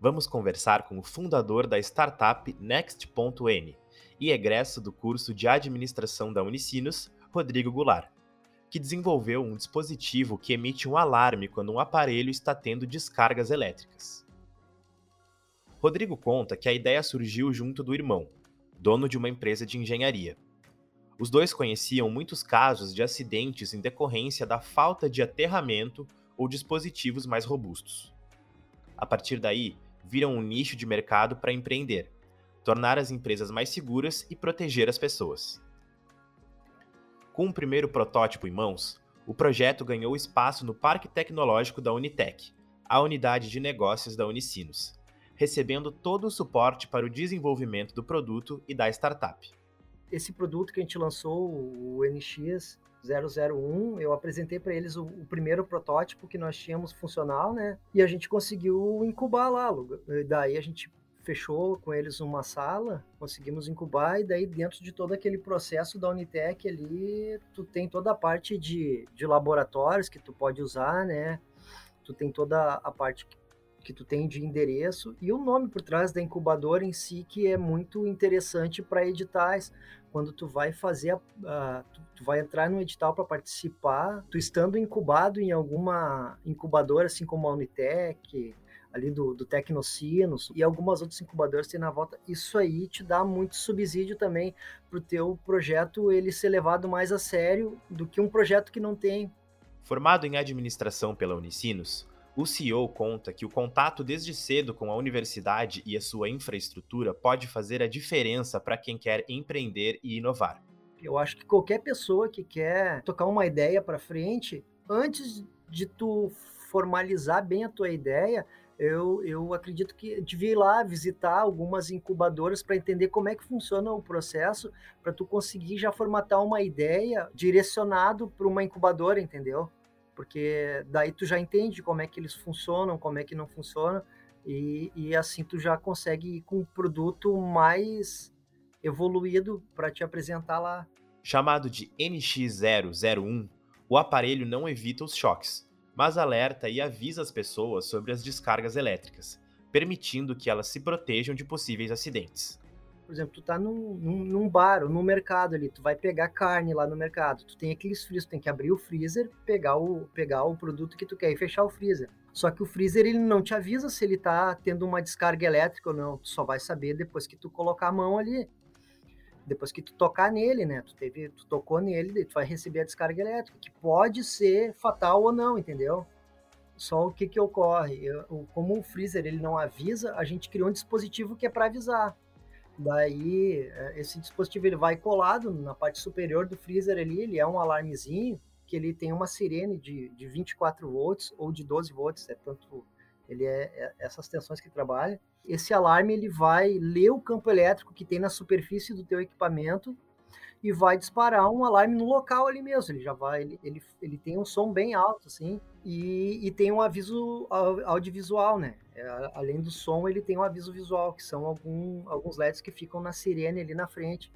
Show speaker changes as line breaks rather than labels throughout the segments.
vamos conversar com o fundador da startup Next.n e egresso do curso de administração da Unicinos, Rodrigo Goulart, que desenvolveu um dispositivo que emite um alarme quando um aparelho está tendo descargas elétricas. Rodrigo conta que a ideia surgiu junto do irmão, dono de uma empresa de engenharia. Os dois conheciam muitos casos de acidentes em decorrência da falta de aterramento ou dispositivos mais robustos. A partir daí, viram um nicho de mercado para empreender, tornar as empresas mais seguras e proteger as pessoas. Com o primeiro protótipo em mãos, o projeto ganhou espaço no Parque Tecnológico da Unitec, a unidade de negócios da Unicinos, recebendo todo o suporte para o desenvolvimento do produto e da startup.
Esse produto que a gente lançou, o NX 001, eu apresentei para eles o, o, primeiro protótipo que nós tínhamos funcional, né? E a gente conseguiu incubar lá. Daí a gente fechou com eles uma sala, conseguimos incubar, e daí dentro de todo aquele processo da Unitec ali, tu tem toda a parte de, de laboratórios que tu pode usar, né? Tu tem toda a parte que tu tem de endereço e o nome por trás da incubadora em si que é muito interessante para editais. Quando tu vai fazer, a, a, tu, tu, vai entrar no edital para participar, tu estando incubado em alguma incubadora, assim como a Unitec, ali do, do Tecnocinos e algumas outras incubadoras tem na volta, isso aí te dá muito subsídio também para o teu projeto ele ser levado mais a sério do que um projeto que não tem.
Formado em administração pela Unicinos, o CEO conta que o contato desde cedo com a universidade e a sua infraestrutura pode fazer a diferença para quem quer empreender e inovar.
Eu acho que qualquer pessoa que quer tocar uma ideia para frente, antes de tu formalizar bem a tua ideia, eu, eu acredito que devia ir lá visitar algumas incubadoras para entender como é que funciona o processo, para tu conseguir já formatar uma ideia direcionado para uma incubadora, entendeu? Porque daí tu já entende como é que eles funcionam, como é que não funcionam, e, e assim tu já consegue ir com um produto mais evoluído para te apresentar lá.
Chamado de NX001, o aparelho não evita os choques, mas alerta e avisa as pessoas sobre as descargas elétricas, permitindo que elas se protejam de possíveis acidentes.
Por exemplo, tu tá num, num, num, bar ou num mercado ali, tu vai pegar carne lá no mercado, tu tem aqueles frios, tu tem que abrir o freezer, pegar o, pegar o produto que tu quer e fechar o freezer. Só que o freezer ele não te avisa se ele tá tendo uma descarga elétrica ou não, tu só vai saber depois que tu colocar a mão ali. Depois que tu tocar nele, né? Tu, teve, tu tocou nele, tu vai receber a descarga elétrica, que pode ser fatal ou não, entendeu? Só o que que ocorre? Eu, como o freezer ele não avisa, a gente criou um dispositivo que é para avisar. Daí, é, esse dispositivo ele vai colado na parte superior do freezer ali, ele é um alarmezinho que ele tem uma sirene de, de 24 volts ou de 12 volts, é tanto ele é, é, essas tensões que trabalha. Esse alarme ele vai ler o campo elétrico que tem na superfície do teu equipamento e vai disparar um alarme no local ali mesmo. Ele já vai, ele, ele, ele tem um som bem alto, assim, e, e tem um aviso audiovisual, né? É, além do som, ele tem um aviso visual, que são algum, alguns LEDs que ficam na sirene ali na frente.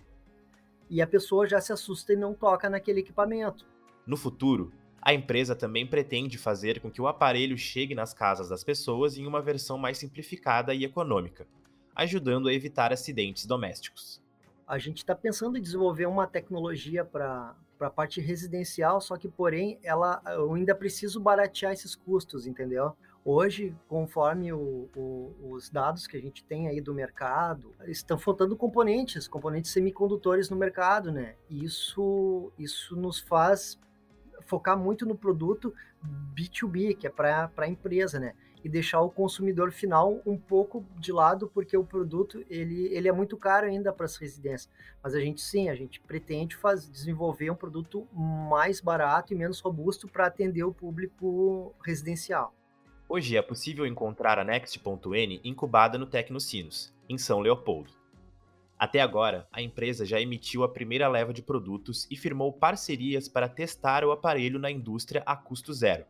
E a pessoa já se assusta e não toca naquele equipamento.
No futuro, a empresa também pretende fazer com que o aparelho chegue nas casas das pessoas em uma versão mais simplificada e econômica, ajudando a evitar acidentes domésticos
a gente está pensando em desenvolver uma tecnologia para a parte residencial, só que porém ela eu ainda preciso baratear esses custos, entendeu? Hoje, conforme o, o, os dados que a gente tem aí do mercado, estão faltando componentes, componentes semicondutores no mercado, né? Isso isso nos faz focar muito no produto B2B, que é para a empresa, né? E deixar o consumidor final um pouco de lado, porque o produto ele, ele é muito caro ainda para as residências. Mas a gente sim, a gente pretende faz, desenvolver um produto mais barato e menos robusto para atender o público residencial.
Hoje é possível encontrar a Next.n incubada no Tecnocinos, em São Leopoldo. Até agora, a empresa já emitiu a primeira leva de produtos e firmou parcerias para testar o aparelho na indústria a custo zero.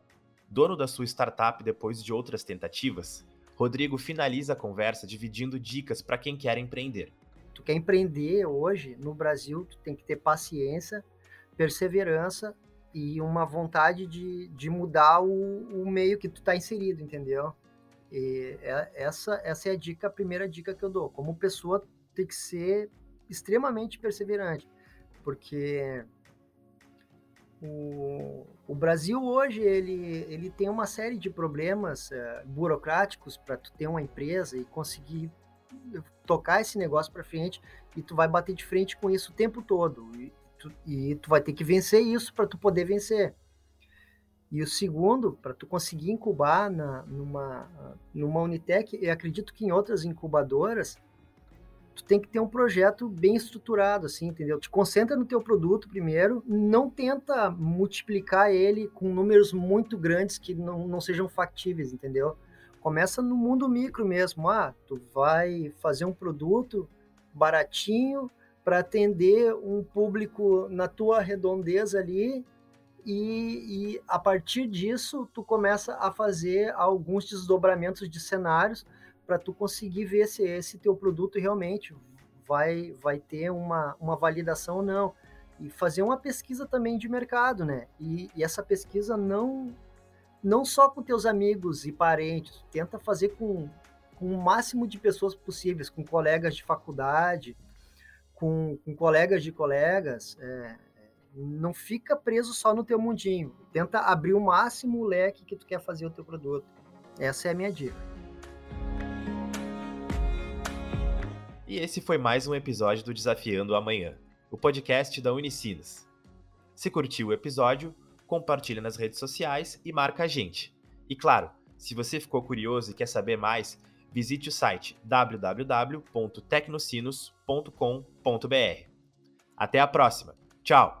Dono da sua startup depois de outras tentativas, Rodrigo finaliza a conversa dividindo dicas para quem quer empreender.
Tu quer empreender hoje no Brasil, tu tem que ter paciência, perseverança e uma vontade de, de mudar o, o meio que tu está inserido, entendeu? E é, essa, essa é a dica, a primeira dica que eu dou. Como pessoa, tem que ser extremamente perseverante, porque o, o Brasil hoje ele, ele tem uma série de problemas uh, burocráticos para tu ter uma empresa e conseguir tocar esse negócio para frente e tu vai bater de frente com isso o tempo todo e tu, e tu vai ter que vencer isso para tu poder vencer. E o segundo, para tu conseguir incubar na, numa, numa Unitec, eu acredito que em outras incubadoras, tu tem que ter um projeto bem estruturado, assim, entendeu? Te concentra no teu produto primeiro, não tenta multiplicar ele com números muito grandes que não, não sejam factíveis, entendeu? Começa no mundo micro mesmo. Ah, tu vai fazer um produto baratinho para atender um público na tua redondeza ali e, e, a partir disso tu começa a fazer alguns desdobramentos de cenários para tu conseguir ver se esse teu produto realmente vai, vai ter uma, uma validação ou não. E fazer uma pesquisa também de mercado, né? E, e essa pesquisa não, não só com teus amigos e parentes, tenta fazer com, com o máximo de pessoas possíveis, com colegas de faculdade, com, com colegas de colegas. É, não fica preso só no teu mundinho. Tenta abrir o máximo o leque que tu quer fazer o teu produto. Essa é a minha dica.
E esse foi mais um episódio do Desafiando Amanhã, o podcast da Unicinos. Se curtiu o episódio, compartilha nas redes sociais e marca a gente. E claro, se você ficou curioso e quer saber mais, visite o site www.tecnocinos.com.br. Até a próxima. Tchau!